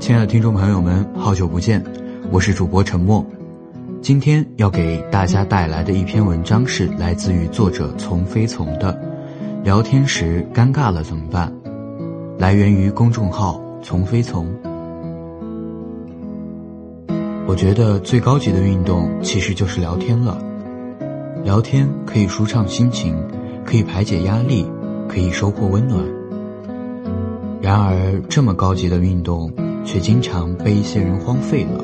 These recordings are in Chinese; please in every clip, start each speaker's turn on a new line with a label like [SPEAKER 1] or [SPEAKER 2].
[SPEAKER 1] 亲爱的听众朋友们，好久不见，我是主播陈默。今天要给大家带来的一篇文章是来自于作者从飞从的《聊天时尴尬了怎么办》，来源于公众号从飞从。我觉得最高级的运动其实就是聊天了，聊天可以舒畅心情，可以排解压力，可以收获温暖。然而，这么高级的运动，却经常被一些人荒废了，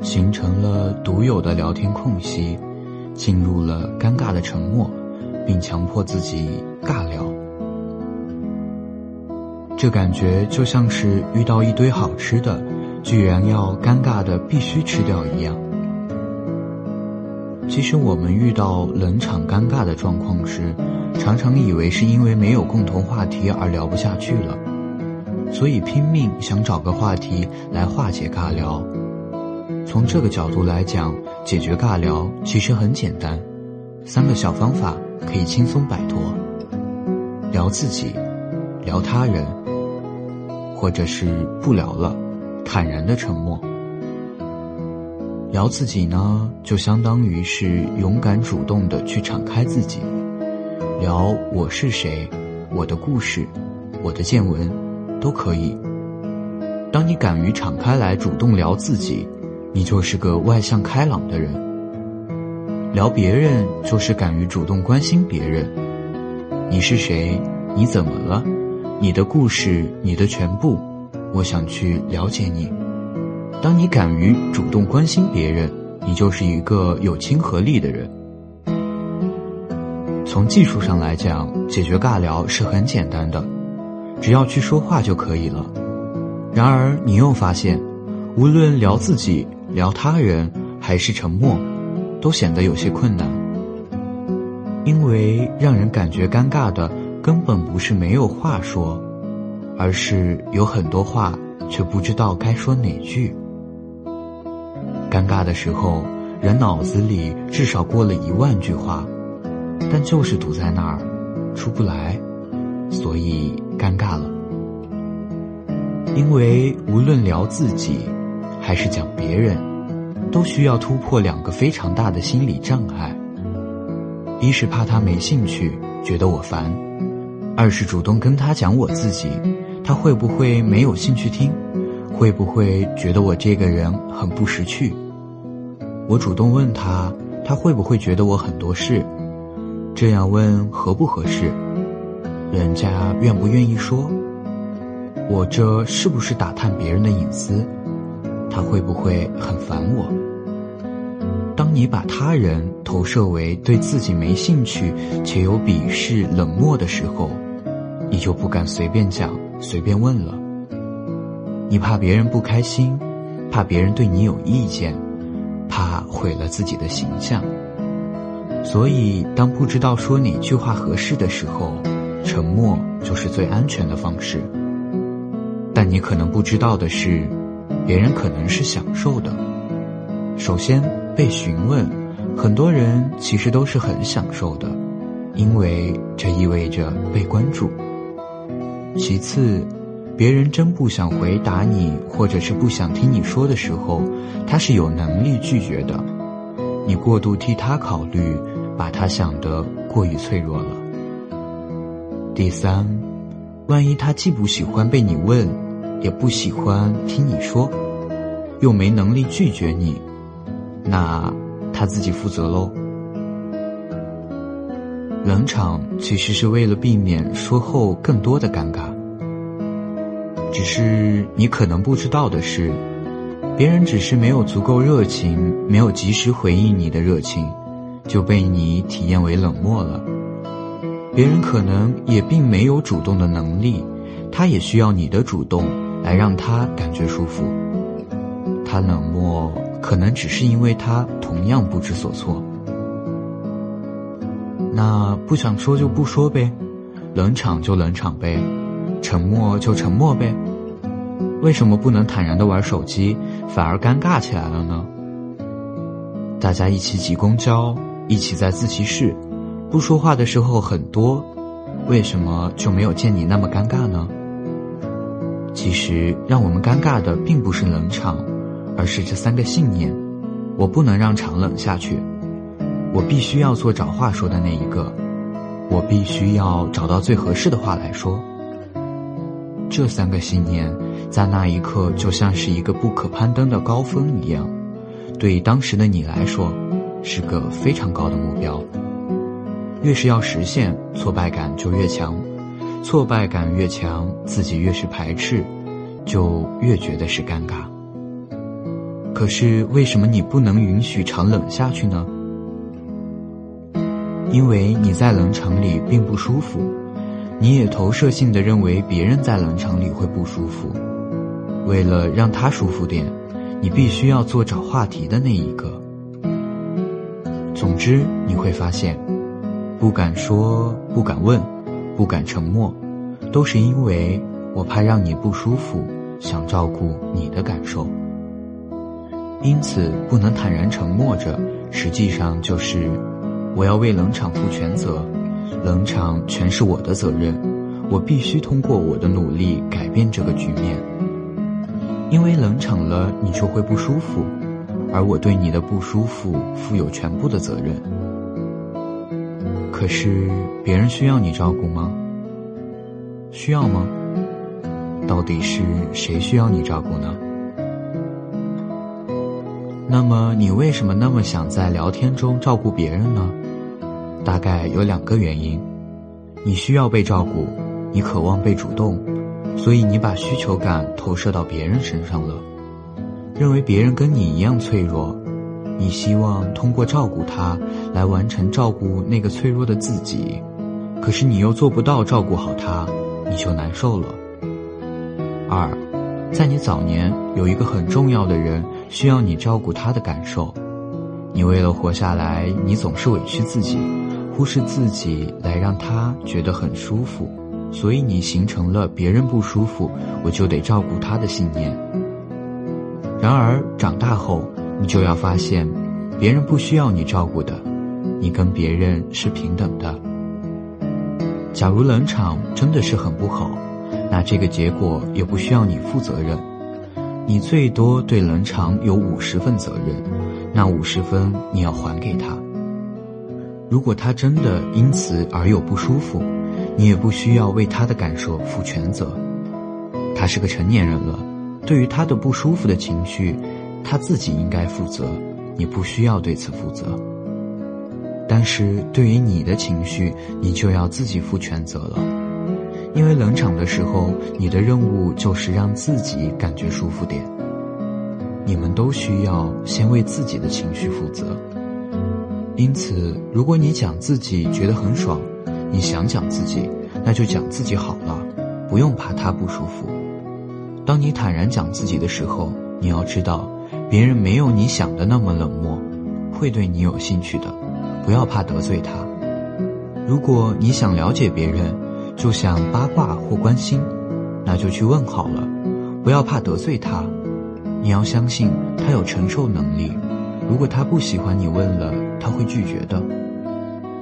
[SPEAKER 1] 形成了独有的聊天空隙，进入了尴尬的沉默，并强迫自己尬聊。这感觉就像是遇到一堆好吃的，居然要尴尬的必须吃掉一样。其实，我们遇到冷场尴尬的状况时，常常以为是因为没有共同话题而聊不下去了。所以拼命想找个话题来化解尬聊。从这个角度来讲，解决尬聊其实很简单，三个小方法可以轻松摆脱：聊自己，聊他人，或者是不聊了，坦然的沉默。聊自己呢，就相当于是勇敢主动的去敞开自己，聊我是谁，我的故事，我的见闻。都可以。当你敢于敞开来主动聊自己，你就是个外向开朗的人。聊别人就是敢于主动关心别人。你是谁？你怎么了？你的故事，你的全部，我想去了解你。当你敢于主动关心别人，你就是一个有亲和力的人。从技术上来讲，解决尬聊是很简单的。只要去说话就可以了。然而，你又发现，无论聊自己、聊他人，还是沉默，都显得有些困难。因为让人感觉尴尬的，根本不是没有话说，而是有很多话却不知道该说哪句。尴尬的时候，人脑子里至少过了一万句话，但就是堵在那儿，出不来。所以尴尬了，因为无论聊自己，还是讲别人，都需要突破两个非常大的心理障碍：一是怕他没兴趣，觉得我烦；二是主动跟他讲我自己，他会不会没有兴趣听？会不会觉得我这个人很不识趣？我主动问他，他会不会觉得我很多事？这样问合不合适？人家愿不愿意说？我这是不是打探别人的隐私？他会不会很烦我？当你把他人投射为对自己没兴趣且有鄙视、冷漠的时候，你就不敢随便讲、随便问了。你怕别人不开心，怕别人对你有意见，怕毁了自己的形象。所以，当不知道说哪句话合适的时候，沉默就是最安全的方式，但你可能不知道的是，别人可能是享受的。首先，被询问，很多人其实都是很享受的，因为这意味着被关注。其次，别人真不想回答你，或者是不想听你说的时候，他是有能力拒绝的。你过度替他考虑，把他想得过于脆弱了。第三，万一他既不喜欢被你问，也不喜欢听你说，又没能力拒绝你，那他自己负责喽。冷场其实是为了避免说后更多的尴尬。只是你可能不知道的是，别人只是没有足够热情，没有及时回应你的热情，就被你体验为冷漠了。别人可能也并没有主动的能力，他也需要你的主动来让他感觉舒服。他冷漠，可能只是因为他同样不知所措。那不想说就不说呗，冷场就冷场呗，沉默就沉默呗。为什么不能坦然的玩手机，反而尴尬起来了呢？大家一起挤公交，一起在自习室。不说话的时候很多，为什么就没有见你那么尴尬呢？其实让我们尴尬的并不是冷场，而是这三个信念：我不能让场冷下去，我必须要做找话说的那一个，我必须要找到最合适的话来说。这三个信念在那一刻就像是一个不可攀登的高峰一样，对当时的你来说，是个非常高的目标。越是要实现，挫败感就越强，挫败感越强，自己越是排斥，就越觉得是尴尬。可是为什么你不能允许场冷下去呢？因为你在冷场里并不舒服。你也投射性的认为别人在冷场里会不舒服，为了让他舒服点，你必须要做找话题的那一个。总之，你会发现，不敢说、不敢问、不敢沉默，都是因为我怕让你不舒服，想照顾你的感受。因此，不能坦然沉默着，实际上就是我要为冷场负全责。冷场全是我的责任，我必须通过我的努力改变这个局面。因为冷场了，你就会不舒服，而我对你的不舒服负有全部的责任。可是别人需要你照顾吗？需要吗？到底是谁需要你照顾呢？那么你为什么那么想在聊天中照顾别人呢？大概有两个原因：你需要被照顾，你渴望被主动，所以你把需求感投射到别人身上了，认为别人跟你一样脆弱，你希望通过照顾他来完成照顾那个脆弱的自己，可是你又做不到照顾好他，你就难受了。二，在你早年有一个很重要的人需要你照顾他的感受，你为了活下来，你总是委屈自己。忽视自己来让他觉得很舒服，所以你形成了别人不舒服我就得照顾他的信念。然而长大后，你就要发现，别人不需要你照顾的，你跟别人是平等的。假如冷场真的是很不好，那这个结果也不需要你负责任，你最多对冷场有五十分责任，那五十分你要还给他。如果他真的因此而有不舒服，你也不需要为他的感受负全责。他是个成年人了，对于他的不舒服的情绪，他自己应该负责，你不需要对此负责。但是对于你的情绪，你就要自己负全责了，因为冷场的时候，你的任务就是让自己感觉舒服点。你们都需要先为自己的情绪负责。因此，如果你讲自己觉得很爽，你想讲自己，那就讲自己好了，不用怕他不舒服。当你坦然讲自己的时候，你要知道，别人没有你想的那么冷漠，会对你有兴趣的，不要怕得罪他。如果你想了解别人，就想八卦或关心，那就去问好了，不要怕得罪他。你要相信他有承受能力。如果他不喜欢你问了，他会拒绝的。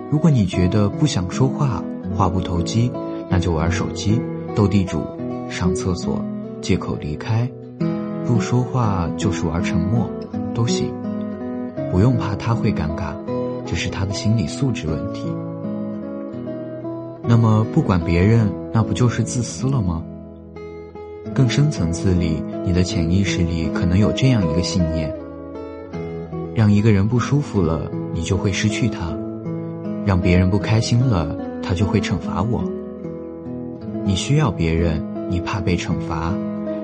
[SPEAKER 1] 如果你觉得不想说话，话不投机，那就玩手机、斗地主、上厕所、借口离开，不说话就是玩沉默，都行。不用怕他会尴尬，这是他的心理素质问题。那么不管别人，那不就是自私了吗？更深层次里，你的潜意识里可能有这样一个信念。让一个人不舒服了，你就会失去他；让别人不开心了，他就会惩罚我。你需要别人，你怕被惩罚，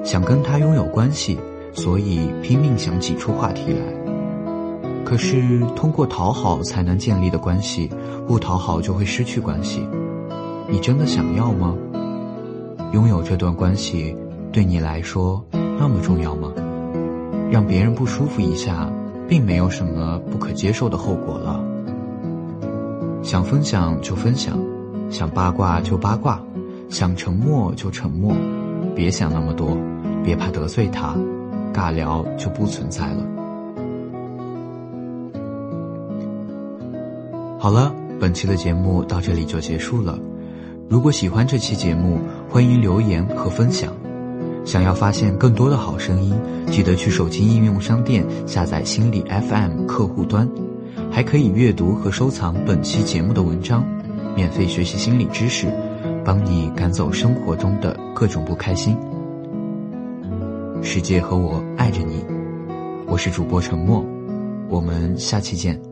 [SPEAKER 1] 想跟他拥有关系，所以拼命想挤出话题来。可是通过讨好才能建立的关系，不讨好就会失去关系。你真的想要吗？拥有这段关系对你来说那么重要吗？让别人不舒服一下。并没有什么不可接受的后果了。想分享就分享，想八卦就八卦，想沉默就沉默，别想那么多，别怕得罪他，尬聊就不存在了。好了，本期的节目到这里就结束了。如果喜欢这期节目，欢迎留言和分享。想要发现更多的好声音，记得去手机应用商店下载心理 FM 客户端，还可以阅读和收藏本期节目的文章，免费学习心理知识，帮你赶走生活中的各种不开心。世界和我爱着你，我是主播沉默，我们下期见。